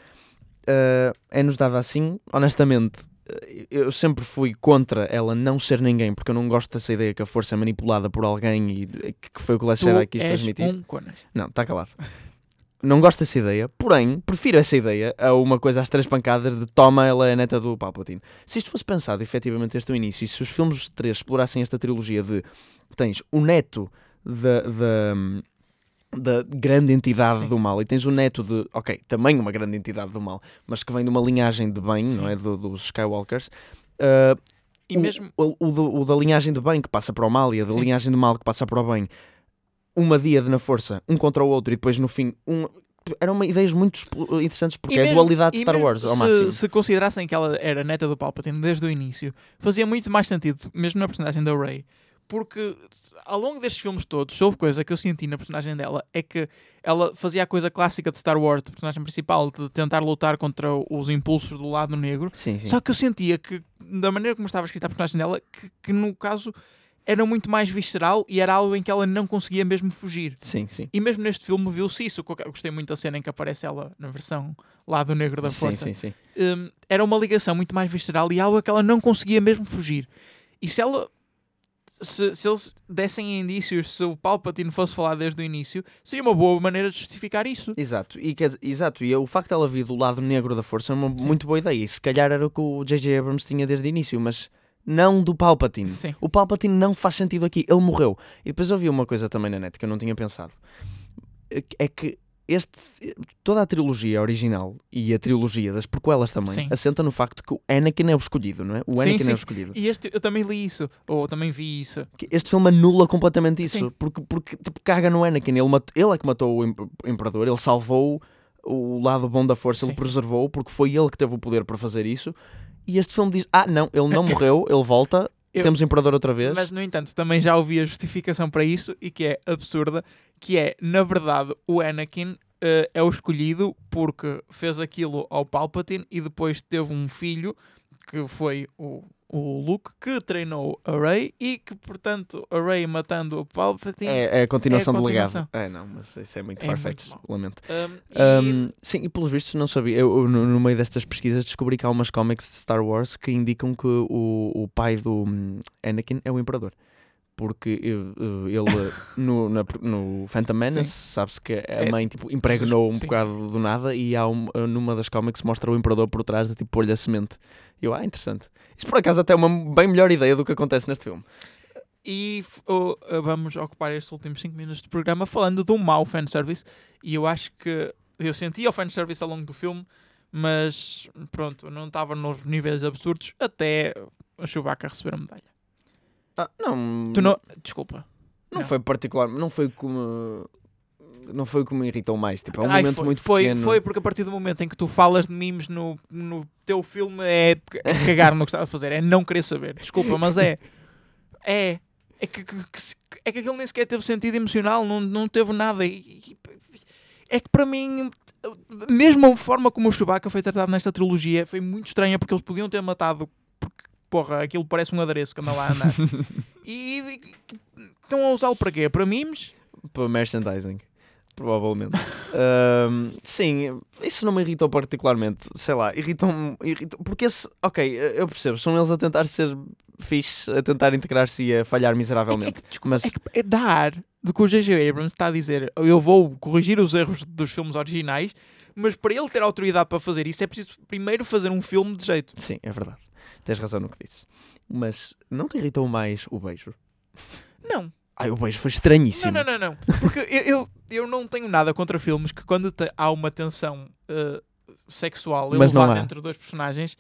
eh, é-nos dada assim. Honestamente, eh, eu sempre fui contra ela não ser ninguém, porque eu não gosto dessa ideia que a força é manipulada por alguém e que foi o que o Last Jedi quis transmitir. um conas. Não, está calado. Não gosto dessa ideia, porém, prefiro essa ideia a uma coisa às três pancadas de toma, ela é a neta do Palpatine. Se isto fosse pensado efetivamente desde o início, e se os filmes 3 explorassem esta trilogia de tens o neto da, da, da grande entidade Sim. do mal e tens o neto de, ok, também uma grande entidade do mal, mas que vem de uma linhagem de bem, Sim. não é? Do- dos Skywalkers. ah, E o, mesmo. o, o o da linhagem de bem que passa para o mal e a da Sim. linhagem do mal que passa para o bem, uma díade na força, um contra o outro e depois no fim, um. Eram uma- ideias muito interessantes porque E é a mesmo- dualidade de Star mesmo Wars ao se, máximo. Se considerassem que ela era neta do Palpatine desde o início, fazia muito mais sentido, mesmo na personagem da Rey, porque ao longo destes filmes todos, houve coisa que eu senti na personagem dela, é que ela fazia a coisa clássica de Star Wars, de personagem principal, de tentar lutar contra os impulsos do lado negro, Sim, sim. só que eu sentia que, da maneira como estava escrita a personagem dela, que, que no caso era muito mais visceral e era algo em que ela não conseguia mesmo fugir. Sim, sim. E mesmo neste filme viu-se isso. Eu gostei muito da cena em que aparece ela na versão lado negro da Sim, força. sim, sim. Hum, era uma ligação muito mais visceral e algo a que ela não conseguia mesmo fugir. E se ela. Se, se eles dessem indícios, se o Palpatine fosse falar desde o início, seria uma boa maneira de justificar isso. Exato, e, quer exato, e o facto de ela vir do lado negro da força é uma Sim. muito boa ideia. E se calhar era o que o J.J. Abrams tinha desde o início, mas não do Palpatine. Sim. O Palpatine não faz sentido aqui, ele morreu. E depois eu vi uma coisa também na net que eu não tinha pensado. É que este, toda a trilogia original e a trilogia das prequelas também Sim. assenta no facto que o Anakin é o escolhido, não é? O Sim, Anakin sim. é o escolhido. E este, eu também li isso, ou também vi isso. Este filme anula completamente isso, Sim. porque, porque tipo, caga no Anakin. Ele, mat- ele é que matou o, imp- o Imperador, ele salvou o lado bom da força, ele Sim. preservou, porque foi ele que teve o poder para fazer isso. E este filme diz: Ah, não, ele não morreu, ele volta, Eu- temos Imperador outra vez. Mas, no entanto, também já ouvi a justificação para isso e que é absurda, que é, na verdade, o Anakin eh, é o escolhido porque fez aquilo ao Palpatine e depois teve um filho que foi o, o Luke, que treinou a Rey e que, portanto, a Rey matando o Palpatine. É, é a continuação É a do legado. É, não, mas isso é muito É farfetch, lamento. Um, e- Um, sim, e pelos vistos não sabia. Eu, eu, no, meio destas pesquisas descobri que há umas comics de Star Wars que indicam que o, o pai do hum, Anakin é o Imperador. Porque eu- eu- ele no, na- no Phantom Menace sabe-se que a É, mãe tipo, impregnou um sim. bocado do nada e há um, numa das comics mostra o Imperador por trás de tipo pôr-lhe a semente. E eu, ah, interessante. Isso por acaso até é uma bem melhor ideia do que acontece neste filme. E oh, vamos ocupar estes últimos 5 minutos de programa falando do mau fanservice. E eu acho que eu senti o fanservice ao longo do filme, mas pronto, não estava nos níveis absurdos até a Chewbacca receber a medalha. Ah, não, Tu não. Desculpa. não, não. foi particular, não foi como não foi o que me irritou mais. Tipo, é um Ai, momento foi, muito foi, pequeno. foi porque a partir do momento em que tu falas de memes no, no teu filme é cagar no que estava a fazer, é não querer saber. Desculpa, mas é. É. É que, que- que é que aquilo nem sequer teve sentido emocional, não, não teve nada. E- é que para mim, mesmo a forma como o Chewbacca foi tratado nesta trilogia foi muito estranha porque eles podiam ter matado. Porra, aquilo parece um adereço que anda lá a andar. e, e- estão a usá-lo para quê? Para memes? para merchandising. Provavelmente. Ahm, sim, isso não me irritou particularmente. Sei lá, irritou-me. Irritou, porque esse. Ok, eu percebo. São eles a tentar ser fixe, a tentar integrar-se e a falhar É miseravelmente. que, desculpa, Mas é que é dar do que o J.J. Abrams está a dizer. Eu vou corrigir os erros dos filmes originais, mas para ele ter autoridade para fazer isso é preciso primeiro fazer um filme de jeito. sim, é verdade. Tens razão no que dizes. Mas não te irritou mais o beijo? Não, Ai, o beijo foi estranhíssimo. não, não, não, não. Porque eu, eu, eu não tenho nada contra filmes que quando te- há uma tensão eh, sexual elevada há. entre dois personagens,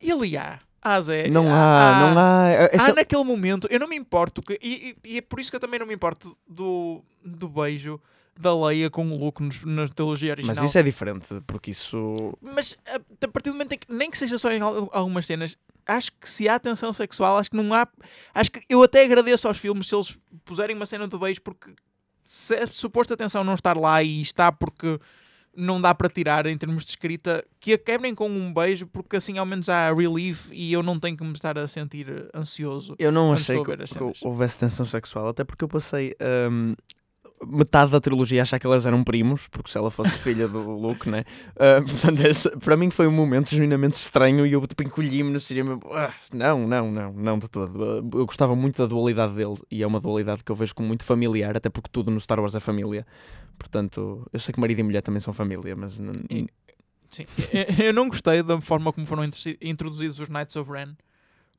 e ali há. Há, Zé, Não há, não há. Essa- Há naquele momento, eu não me importo, que, e, e- e é por isso que eu também não me importo do, do beijo da Leia com o Luke nos- na trilogia original. Mas isso é diferente, porque isso. Mas a, a partir do momento em que, nem que seja só em al- algumas cenas, acho que se há tensão sexual, acho que não há. Acho que eu até agradeço aos filmes se eles puserem uma cena do beijo, porque se a suposta tensão não estar lá e está porque não dá para tirar em termos de escrita, que a quebrem com um beijo, porque assim ao menos há relief e eu não tenho que me estar a sentir ansioso. Eu não achei que, que houvesse tensão sexual, até porque eu passei hum, metade da trilogia achar que elas eram primos, porque se ela fosse filha do Luke, né? Ah, portanto, esse- para mim foi um momento genuinamente estranho e eu tipo, encolhi-me no cinema. Ah, não, não, não, não de todo. Ah, Eu gostava muito da dualidade dele e é uma dualidade que eu vejo como muito familiar, até porque tudo no Star Wars é família. Portanto, eu sei que marido e mulher também são família, mas Sim. Eu- não gostei da forma como foram intro- introduzidos os Knights of Ren,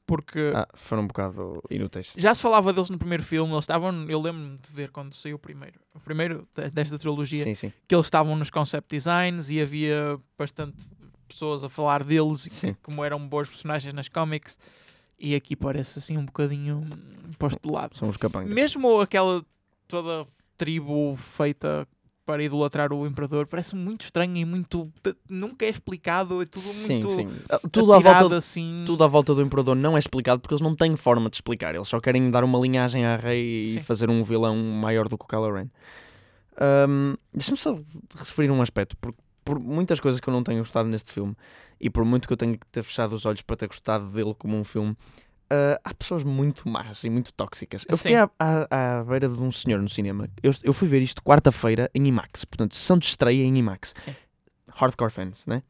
porque ah, foram um bocado inúteis. já se falava deles no primeiro filme, eles estavam, eu lembro-me de ver quando saiu o primeiro, o primeiro de- desta trilogia, Sim, sim. que eles estavam nos concept designs e havia bastante pessoas a falar deles e como eram bons personagens nas comics, e aqui parece assim um bocadinho posto de lado. São os capangas. Mesmo aquela toda tribo feita para idolatrar o Imperador, parece muito estranho e muito. nunca é explicado, é tudo Sim, muito. sim. Ah, Tudo à volta assim. tudo à volta do Imperador não é explicado porque eles não têm forma de explicar. Eles só querem dar uma linhagem à Rei e Sim. fazer um vilão maior do que o Kylo Ren. Ahm, Deixa-me só referir um aspecto, porque por muitas coisas que eu não tenho gostado neste filme e por muito que eu tenho que ter fechado os olhos para ter gostado dele como um filme, ah, há pessoas muito más e muito tóxicas. Eu fiquei à, à, à beira de um senhor no cinema. Eu, eu fui ver isto quarta-feira em IMAX, portanto, sessão de estreia em IMAX. Sim. Hardcore fans, né?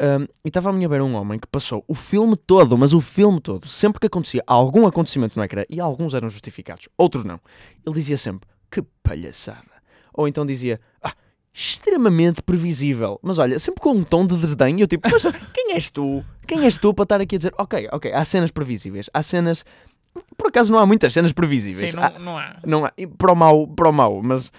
Um, e estava a minha beira um homem que passou o filme todo, mas o filme todo, sempre que acontecia algum acontecimento no ecrã, e alguns eram justificados, outros não, ele dizia sempre, que palhaçada. Ou então dizia, ah, extremamente previsível. Mas olha, sempre com um tom de desdém, eu tipo, mas quem és tu? Quem és tu para estar aqui a dizer, ok, ok, há cenas previsíveis, há cenas... Por acaso não há muitas cenas previsíveis. Sim, Há- não, não há. não há, para o mau, para o mau mas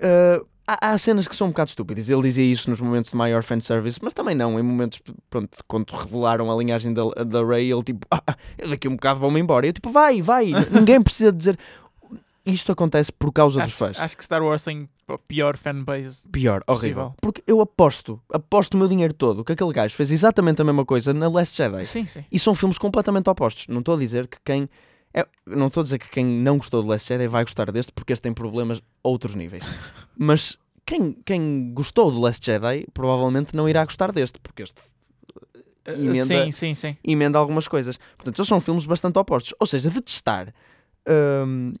ah, há, há cenas que são um bocado estúpidas. Ele dizia isso nos momentos de maior fanservice, mas também não, em momentos, pronto, quando revelaram a linhagem da, da Rey, ele tipo, ah, eu daqui um bocado vou-me embora. Eu tipo, vai, vai, ninguém precisa dizer. Isto acontece por causa dos Acho, fãs. acho que Star Wars tem a pior fanbase. Pior, horrível. possível. Porque eu aposto, aposto o meu dinheiro todo que aquele gajo fez exatamente a mesma coisa na Last Jedi. Sim, sim. E são filmes completamente opostos. Não estou a dizer que quem. é- não estou a dizer que quem não gostou do Last Jedi vai gostar deste porque este tem problemas a outros níveis. Mas quem, quem gostou do Last Jedi provavelmente não irá gostar deste porque este. Uh, emenda, Sim, sim, sim. emenda algumas coisas. Portanto, eles são filmes bastante opostos. Ou seja, detestar hum,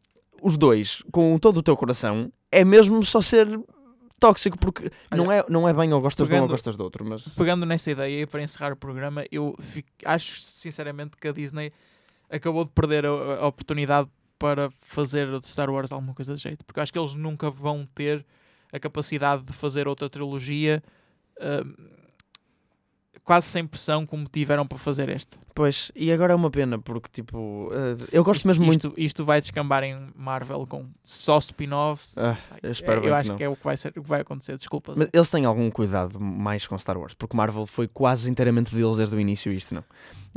os dois com todo o teu coração é mesmo só ser tóxico, porque não, é, não é bem ou gostas de um ou pegando- gostas do outro, mas Pegando nessa ideia e para encerrar o programa, eu fico- acho sinceramente que a Disney acabou de perder a, a oportunidade para fazer de Star Wars alguma coisa de jeito. Porque acho que eles nunca vão ter a capacidade de fazer outra trilogia hum, quase sem pressão como tiveram para fazer esta. Pois, e agora é uma pena, porque tipo, eh, eu gosto Isto- mesmo muito. isto, Isto vai descambar em Marvel com só spin-offs. Ah, eu espero eu que acho não. que é o que vai, ser, o que vai acontecer. Desculpa. Mas eles têm algum cuidado mais com Star Wars, porque Marvel foi quase inteiramente deles desde o início, isto não.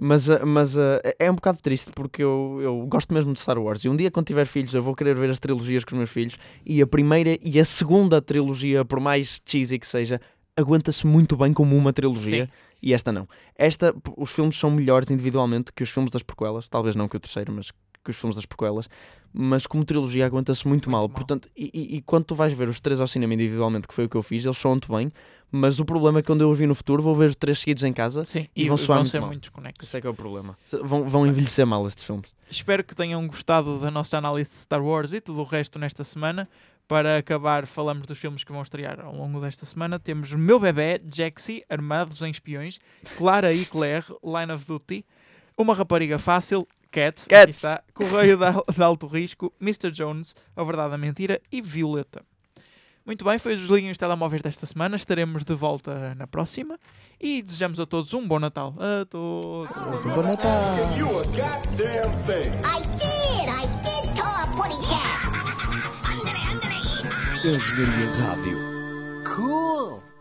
Mas, ah, mas ah, é um bocado triste porque eu, eu gosto mesmo de Star Wars e um dia quando tiver filhos eu vou querer ver as trilogias com os meus filhos e a primeira e a segunda trilogia, por mais cheesy que seja, aguenta-se muito bem como uma trilogia Sim. E esta não. Esta, os filmes são melhores individualmente que os filmes das prequelas, talvez não que o terceiro, mas que os filmes das prequelas, mas como trilogia aguenta-se muito, Muito mal. mal. Portanto, e, e- quando tu vais ver os três ao cinema individualmente, que foi o que eu fiz, eles soam-te bem, mas o problema é que quando eu os vi no futuro, vou ver os três seguidos em casa. Sim, e e, vão vão, soar muito ser mal. muito desconexos. Esse é que é o problema. Vão, vão envelhecer mal estes filmes. Espero que tenham gostado da nossa análise de Star Wars e tudo o resto nesta semana. Para acabar, falamos dos filmes que vão estrear ao longo desta semana. Temos Meu Bebé, Jaxi, Armados em Espiões, Clara e Claire, Line of Duty, Uma Rapariga Fácil, Cats, Cats. está, Correio de, de Alto Risco, Mr. Jones, A Verdade a Mentira e Violeta. Muito bem, foi os Desliguem os Telemóveis desta semana. Estaremos de volta na próxima e desejamos a todos um bom Natal. A todos. Bom Natal! engenharia rádio. Cool!